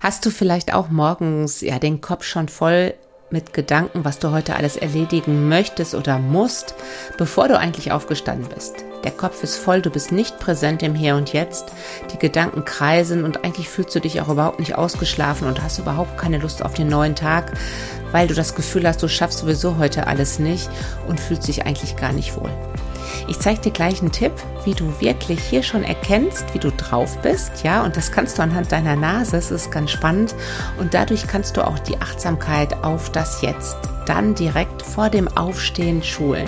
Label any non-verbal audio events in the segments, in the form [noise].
Hast du vielleicht auch morgens ja den Kopf schon voll mit Gedanken, was du heute alles erledigen möchtest oder musst, bevor du eigentlich aufgestanden bist? Der Kopf ist voll, du bist nicht präsent im Hier und Jetzt, die Gedanken kreisen und eigentlich fühlst du dich auch überhaupt nicht ausgeschlafen und hast überhaupt keine Lust auf den neuen Tag, weil du das Gefühl hast, du schaffst sowieso heute alles nicht und fühlst dich eigentlich gar nicht wohl. Ich zeige dir gleich einen Tipp, wie du wirklich hier schon erkennst, wie du drauf bist, ja, und das kannst du anhand deiner Nase, es ist ganz spannend und dadurch kannst du auch die Achtsamkeit auf das Jetzt dann direkt vor dem Aufstehen schulen.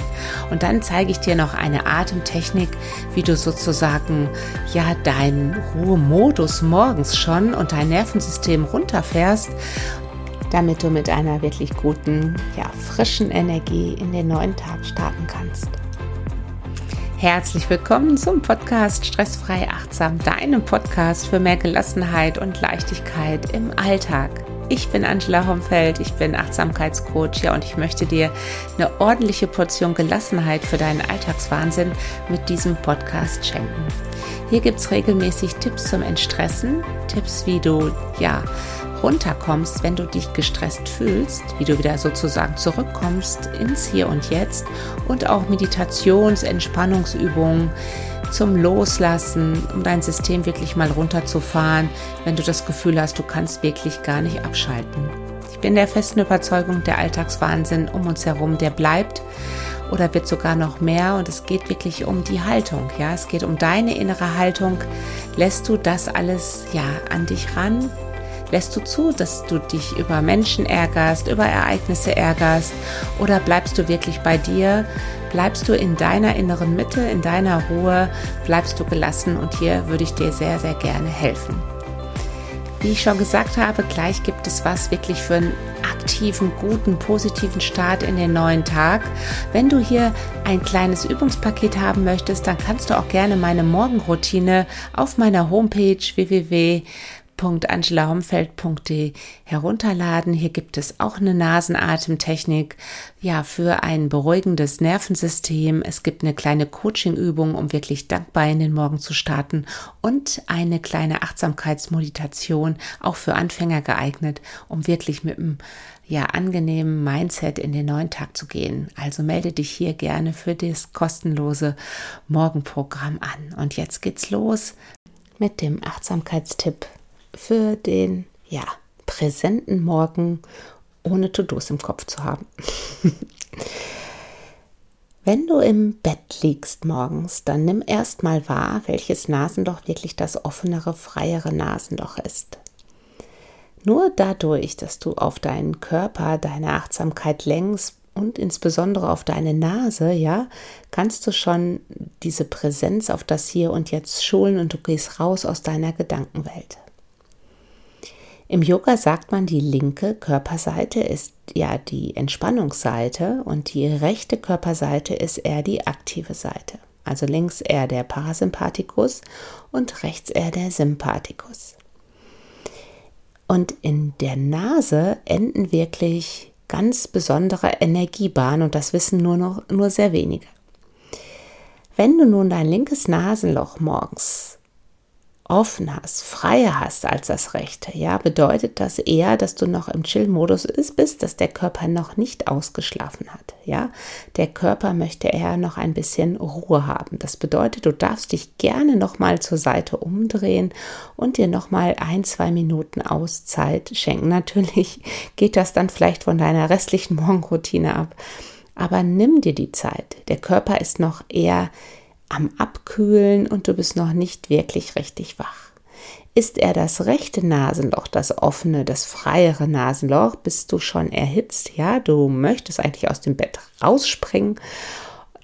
Und dann zeige ich dir noch eine Atemtechnik, wie du sozusagen ja deinen Ruhemodus morgens schon und dein Nervensystem runterfährst damit du mit einer wirklich guten, ja, frischen Energie in den neuen Tag starten kannst. Herzlich willkommen zum Podcast Stressfrei Achtsam, deinem Podcast für mehr Gelassenheit und Leichtigkeit im Alltag. Ich bin Angela Homfeld, ich bin Achtsamkeitscoach ja, und ich möchte dir eine ordentliche Portion Gelassenheit für deinen Alltagswahnsinn mit diesem Podcast schenken. Hier gibt es regelmäßig Tipps zum Entstressen, Tipps, wie du ja runterkommst, wenn du dich gestresst fühlst, wie du wieder sozusagen zurückkommst ins Hier und Jetzt und auch Meditations-, Entspannungsübungen zum Loslassen, um dein System wirklich mal runterzufahren, wenn du das Gefühl hast, du kannst wirklich gar nicht abschalten. Ich bin der festen Überzeugung, der Alltagswahnsinn um uns herum, der bleibt oder wird sogar noch mehr und es geht wirklich um die Haltung, ja, es geht um deine innere Haltung. Lässt du das alles ja an dich ran? Lässt du zu, dass du dich über Menschen ärgerst, über Ereignisse ärgerst oder bleibst du wirklich bei dir? Bleibst du in deiner inneren Mitte, in deiner Ruhe, bleibst du gelassen und hier würde ich dir sehr, sehr gerne helfen. Wie ich schon gesagt habe, gleich gibt es was wirklich für einen aktiven, guten, positiven Start in den neuen Tag. Wenn du hier ein kleines Übungspaket haben möchtest, dann kannst du auch gerne meine Morgenroutine auf meiner Homepage www www.angelahomfeld.de herunterladen. Hier gibt es auch eine Nasenatemtechnik, ja, für ein beruhigendes Nervensystem. Es gibt eine kleine Coachingübung, um wirklich dankbar in den Morgen zu starten und eine kleine Achtsamkeitsmeditation, auch für Anfänger geeignet, um wirklich mit einem ja, angenehmen Mindset in den neuen Tag zu gehen. Also melde dich hier gerne für das kostenlose Morgenprogramm an. Und jetzt geht's los mit dem Achtsamkeitstipp für den, ja, präsenten Morgen ohne To-Dos im Kopf zu haben. [laughs] Wenn du im Bett liegst morgens, dann nimm erstmal wahr, welches Nasenloch wirklich das offenere, freiere Nasenloch ist. Nur dadurch, dass du auf deinen Körper deine Achtsamkeit lenkst und insbesondere auf deine Nase, ja, kannst du schon diese Präsenz auf das Hier und Jetzt schulen und du gehst raus aus deiner Gedankenwelt. Im Yoga sagt man, die linke Körperseite ist ja die Entspannungsseite und die rechte Körperseite ist eher die aktive Seite. Also links eher der Parasympathikus und rechts eher der Sympathikus. Und in der Nase enden wirklich ganz besondere Energiebahnen und das wissen nur noch nur sehr wenige. Wenn du nun dein linkes Nasenloch morgens offen hast, freier hast als das rechte, ja, bedeutet das eher, dass du noch im Chill-Modus bist, dass der Körper noch nicht ausgeschlafen hat, ja. Der Körper möchte eher noch ein bisschen Ruhe haben. Das bedeutet, du darfst dich gerne noch mal zur Seite umdrehen und dir noch mal ein, zwei Minuten Auszeit schenken. Natürlich [laughs] geht das dann vielleicht von deiner restlichen Morgenroutine ab, aber nimm dir die Zeit. Der Körper ist noch eher am Abkühlen und du bist noch nicht wirklich richtig wach. Ist er das rechte Nasenloch, das offene, das freiere Nasenloch, bist du schon erhitzt, ja, du möchtest eigentlich aus dem Bett rausspringen.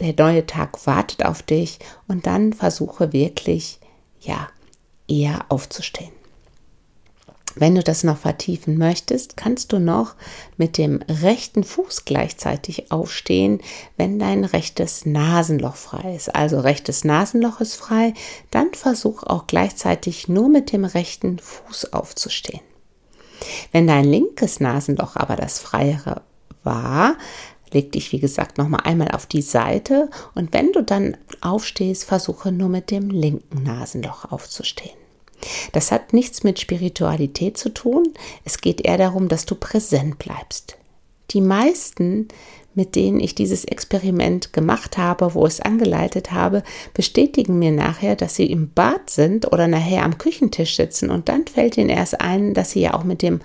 Der neue Tag wartet auf dich und dann versuche wirklich, ja, eher aufzustehen. Wenn du das noch vertiefen möchtest, kannst du noch mit dem rechten Fuß gleichzeitig aufstehen, wenn dein rechtes Nasenloch frei ist. Also rechtes Nasenloch ist frei, dann versuch auch gleichzeitig nur mit dem rechten Fuß aufzustehen. Wenn dein linkes Nasenloch aber das freiere war, leg dich wie gesagt noch mal einmal auf die Seite und wenn du dann aufstehst, versuche nur mit dem linken Nasenloch aufzustehen. Das hat nichts mit Spiritualität zu tun. Es geht eher darum, dass du präsent bleibst. Die meisten, mit denen ich dieses Experiment gemacht habe, wo ich es angeleitet habe, bestätigen mir nachher, dass sie im Bad sind oder nachher am Küchentisch sitzen und dann fällt ihnen erst ein, dass sie ja auch mit dem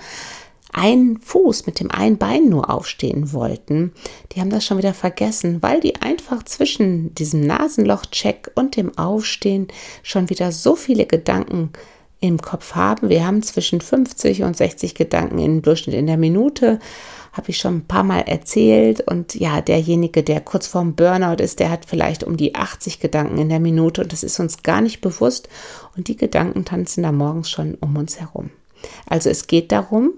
einen Fuß, mit dem einen Bein nur aufstehen wollten. Die haben das schon wieder vergessen, weil die einfach zwischen diesem Nasenlochcheck und dem Aufstehen schon wieder so viele Gedanken im Kopf haben. Wir haben zwischen 50 und 60 Gedanken im Durchschnitt in der Minute habe ich schon ein paar Mal erzählt. Und ja, derjenige, der kurz vorm Burnout ist, der hat vielleicht um die 80 Gedanken in der Minute und das ist uns gar nicht bewusst. Und die Gedanken tanzen da morgens schon um uns herum. Also es geht darum,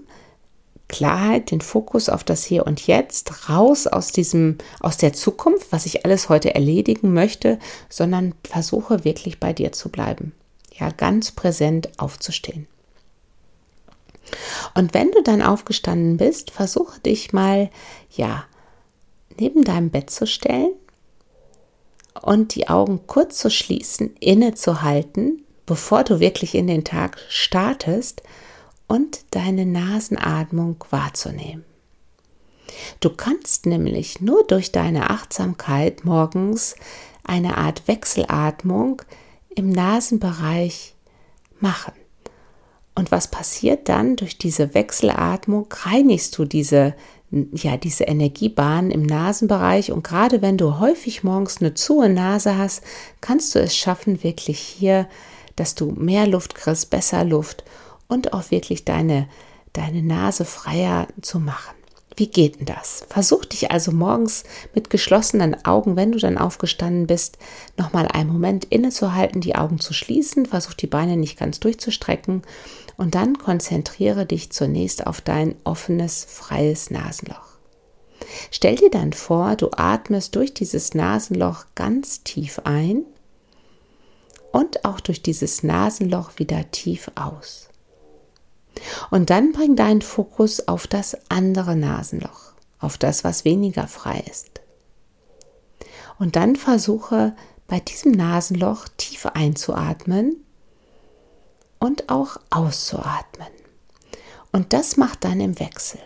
Klarheit, den Fokus auf das Hier und Jetzt, raus aus diesem, aus der Zukunft, was ich alles heute erledigen möchte, sondern versuche wirklich bei dir zu bleiben. Ja, ganz präsent aufzustehen. Und wenn du dann aufgestanden bist, versuche dich mal, ja, neben deinem Bett zu stellen und die Augen kurz zu schließen, innezuhalten, bevor du wirklich in den Tag startest und deine Nasenatmung wahrzunehmen. Du kannst nämlich nur durch deine Achtsamkeit morgens eine Art Wechselatmung im Nasenbereich machen. Und was passiert dann? Durch diese Wechselatmung reinigst du diese, ja, diese Energiebahn im Nasenbereich. Und gerade wenn du häufig morgens eine zuhe Nase hast, kannst du es schaffen, wirklich hier, dass du mehr Luft kriegst, besser Luft und auch wirklich deine, deine Nase freier zu machen. Wie geht denn das? Versuch dich also morgens mit geschlossenen Augen, wenn du dann aufgestanden bist, nochmal einen Moment innezuhalten, die Augen zu schließen, versuch die Beine nicht ganz durchzustrecken und dann konzentriere dich zunächst auf dein offenes, freies Nasenloch. Stell dir dann vor, du atmest durch dieses Nasenloch ganz tief ein und auch durch dieses Nasenloch wieder tief aus. Und dann bring deinen Fokus auf das andere Nasenloch, auf das, was weniger frei ist. Und dann versuche bei diesem Nasenloch tief einzuatmen und auch auszuatmen. Und das macht dann im Wechsel.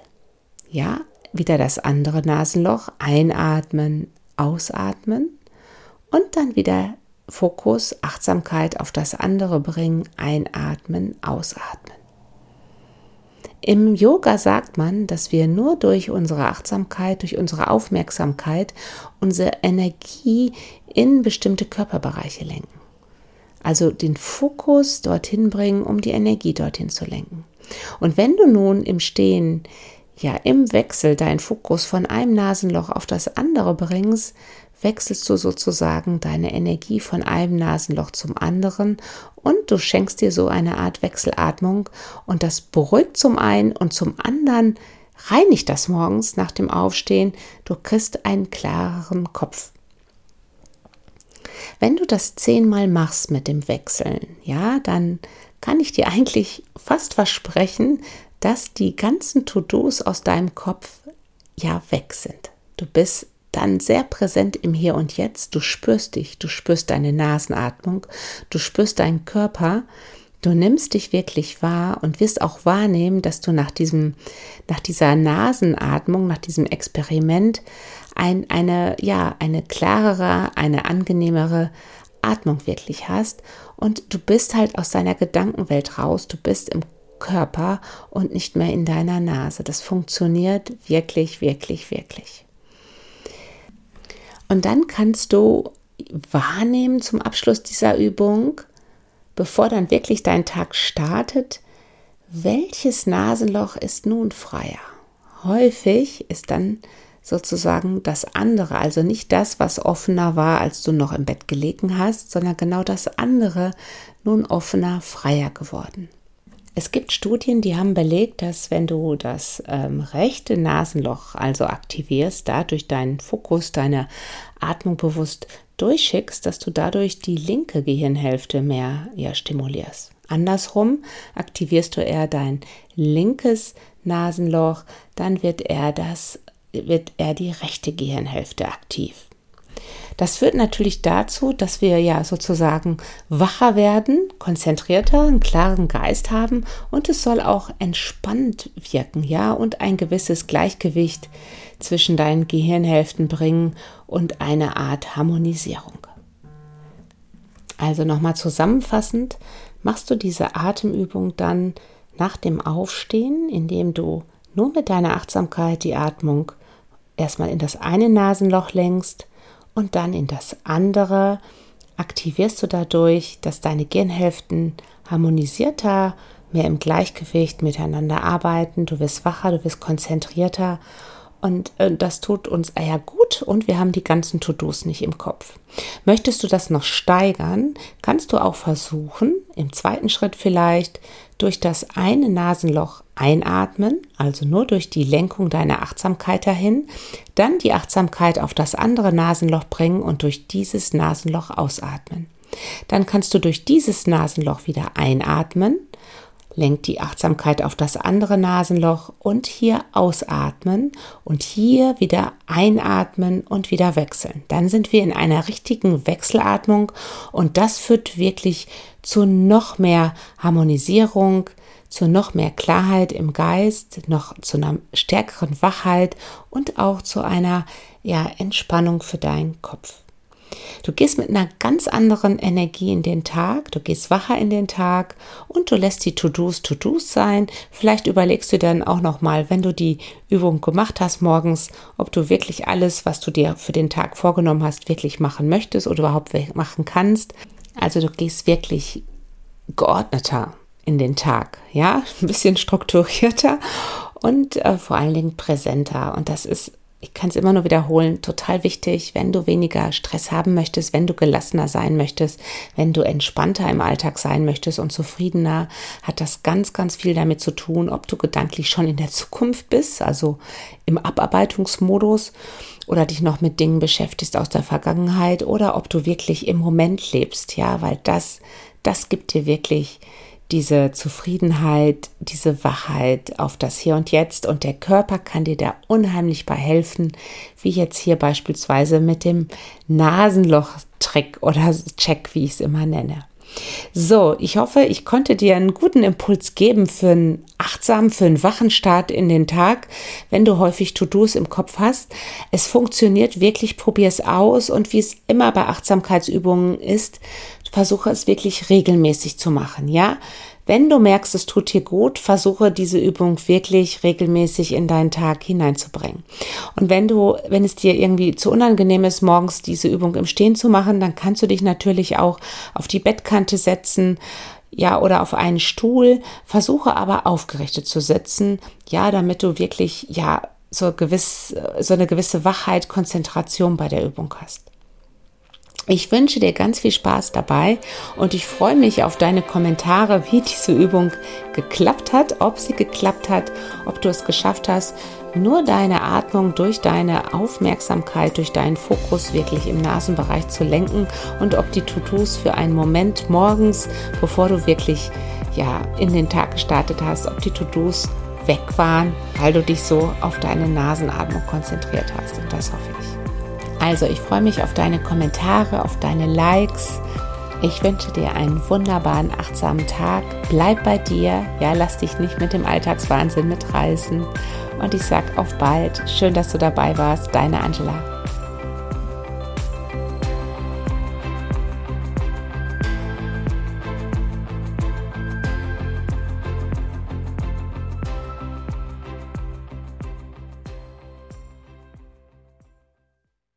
Ja, wieder das andere Nasenloch einatmen, ausatmen und dann wieder Fokus, Achtsamkeit auf das andere bringen, einatmen, ausatmen. Im Yoga sagt man, dass wir nur durch unsere Achtsamkeit, durch unsere Aufmerksamkeit unsere Energie in bestimmte Körperbereiche lenken. Also den Fokus dorthin bringen, um die Energie dorthin zu lenken. Und wenn du nun im Stehen ja im Wechsel deinen Fokus von einem Nasenloch auf das andere bringst, wechselst du sozusagen deine Energie von einem Nasenloch zum anderen und du schenkst dir so eine Art Wechselatmung und das beruhigt zum einen und zum anderen reinigt das morgens nach dem Aufstehen. Du kriegst einen klareren Kopf. Wenn du das zehnmal machst mit dem Wechseln, ja, dann kann ich dir [laughs] eigentlich fast versprechen, dass die ganzen To-Dos aus deinem Kopf ja weg sind. Du bist dann sehr präsent im Hier und Jetzt. Du spürst dich, du spürst deine Nasenatmung, du spürst deinen Körper. Du nimmst dich wirklich wahr und wirst auch wahrnehmen, dass du nach diesem, nach dieser Nasenatmung, nach diesem Experiment ein, eine, ja, eine klarere, eine angenehmere Atmung wirklich hast. Und du bist halt aus deiner Gedankenwelt raus, du bist im Körper und nicht mehr in deiner Nase. Das funktioniert wirklich, wirklich, wirklich. Und dann kannst du wahrnehmen zum Abschluss dieser Übung, bevor dann wirklich dein Tag startet, welches Nasenloch ist nun freier. Häufig ist dann sozusagen das andere, also nicht das, was offener war, als du noch im Bett gelegen hast, sondern genau das andere nun offener, freier geworden. Es gibt Studien, die haben belegt, dass wenn du das ähm, rechte Nasenloch also aktivierst, dadurch deinen Fokus, deine Atmung bewusst durchschickst, dass du dadurch die linke Gehirnhälfte mehr ja, stimulierst. Andersrum aktivierst du eher dein linkes Nasenloch, dann wird er das wird er die rechte Gehirnhälfte aktiv. Das führt natürlich dazu, dass wir ja sozusagen wacher werden, konzentrierter, einen klaren Geist haben und es soll auch entspannt wirken, ja, und ein gewisses Gleichgewicht zwischen deinen Gehirnhälften bringen und eine Art Harmonisierung. Also nochmal zusammenfassend, machst du diese Atemübung dann nach dem Aufstehen, indem du nur mit deiner Achtsamkeit die Atmung erstmal in das eine Nasenloch lenkst und dann in das andere aktivierst du dadurch, dass deine Gehirnhälften harmonisierter, mehr im Gleichgewicht miteinander arbeiten. Du wirst wacher, du wirst konzentrierter und äh, das tut uns eher gut und wir haben die ganzen To-Dos nicht im Kopf. Möchtest du das noch steigern, kannst du auch versuchen, im zweiten Schritt vielleicht durch das eine Nasenloch einatmen, also nur durch die Lenkung deiner Achtsamkeit dahin, dann die Achtsamkeit auf das andere Nasenloch bringen und durch dieses Nasenloch ausatmen. Dann kannst du durch dieses Nasenloch wieder einatmen Lenkt die Achtsamkeit auf das andere Nasenloch und hier ausatmen und hier wieder einatmen und wieder wechseln. Dann sind wir in einer richtigen Wechselatmung und das führt wirklich zu noch mehr Harmonisierung, zu noch mehr Klarheit im Geist, noch zu einer stärkeren Wachheit und auch zu einer ja, Entspannung für deinen Kopf. Du gehst mit einer ganz anderen Energie in den Tag, du gehst wacher in den Tag und du lässt die To-Dos To-Dos sein. Vielleicht überlegst du dann auch noch mal, wenn du die Übung gemacht hast morgens, ob du wirklich alles, was du dir für den Tag vorgenommen hast, wirklich machen möchtest oder überhaupt machen kannst. Also du gehst wirklich geordneter in den Tag, ja, [laughs] ein bisschen strukturierter und äh, vor allen Dingen präsenter. Und das ist ich kann es immer nur wiederholen, total wichtig, wenn du weniger Stress haben möchtest, wenn du gelassener sein möchtest, wenn du entspannter im Alltag sein möchtest und zufriedener, hat das ganz, ganz viel damit zu tun, ob du gedanklich schon in der Zukunft bist, also im Abarbeitungsmodus oder dich noch mit Dingen beschäftigst aus der Vergangenheit oder ob du wirklich im Moment lebst, ja, weil das, das gibt dir wirklich diese Zufriedenheit, diese Wachheit auf das Hier und Jetzt und der Körper kann dir da unheimlich bei helfen, wie jetzt hier beispielsweise mit dem Nasenloch-Trick oder Check, wie ich es immer nenne. So, ich hoffe, ich konnte dir einen guten Impuls geben für einen achtsamen, für einen wachen Start in den Tag, wenn du häufig To-Dos im Kopf hast. Es funktioniert wirklich, probier es aus und wie es immer bei Achtsamkeitsübungen ist, versuche es wirklich regelmäßig zu machen, ja? Wenn du merkst, es tut dir gut, versuche diese Übung wirklich regelmäßig in deinen Tag hineinzubringen. Und wenn du, wenn es dir irgendwie zu unangenehm ist, morgens diese Übung im Stehen zu machen, dann kannst du dich natürlich auch auf die Bettkante setzen, ja, oder auf einen Stuhl. Versuche aber aufgerichtet zu sitzen, ja, damit du wirklich, ja, so gewiss, so eine gewisse Wachheit, Konzentration bei der Übung hast. Ich wünsche dir ganz viel Spaß dabei und ich freue mich auf deine Kommentare, wie diese Übung geklappt hat, ob sie geklappt hat, ob du es geschafft hast, nur deine Atmung durch deine Aufmerksamkeit, durch deinen Fokus wirklich im Nasenbereich zu lenken und ob die To-Dos für einen Moment morgens, bevor du wirklich ja in den Tag gestartet hast, ob die To-Dos weg waren, weil du dich so auf deine Nasenatmung konzentriert hast und das hoffe ich. Also, ich freue mich auf deine Kommentare, auf deine Likes. Ich wünsche dir einen wunderbaren, achtsamen Tag. Bleib bei dir. Ja, lass dich nicht mit dem Alltagswahnsinn mitreißen. Und ich sage auf bald. Schön, dass du dabei warst. Deine Angela.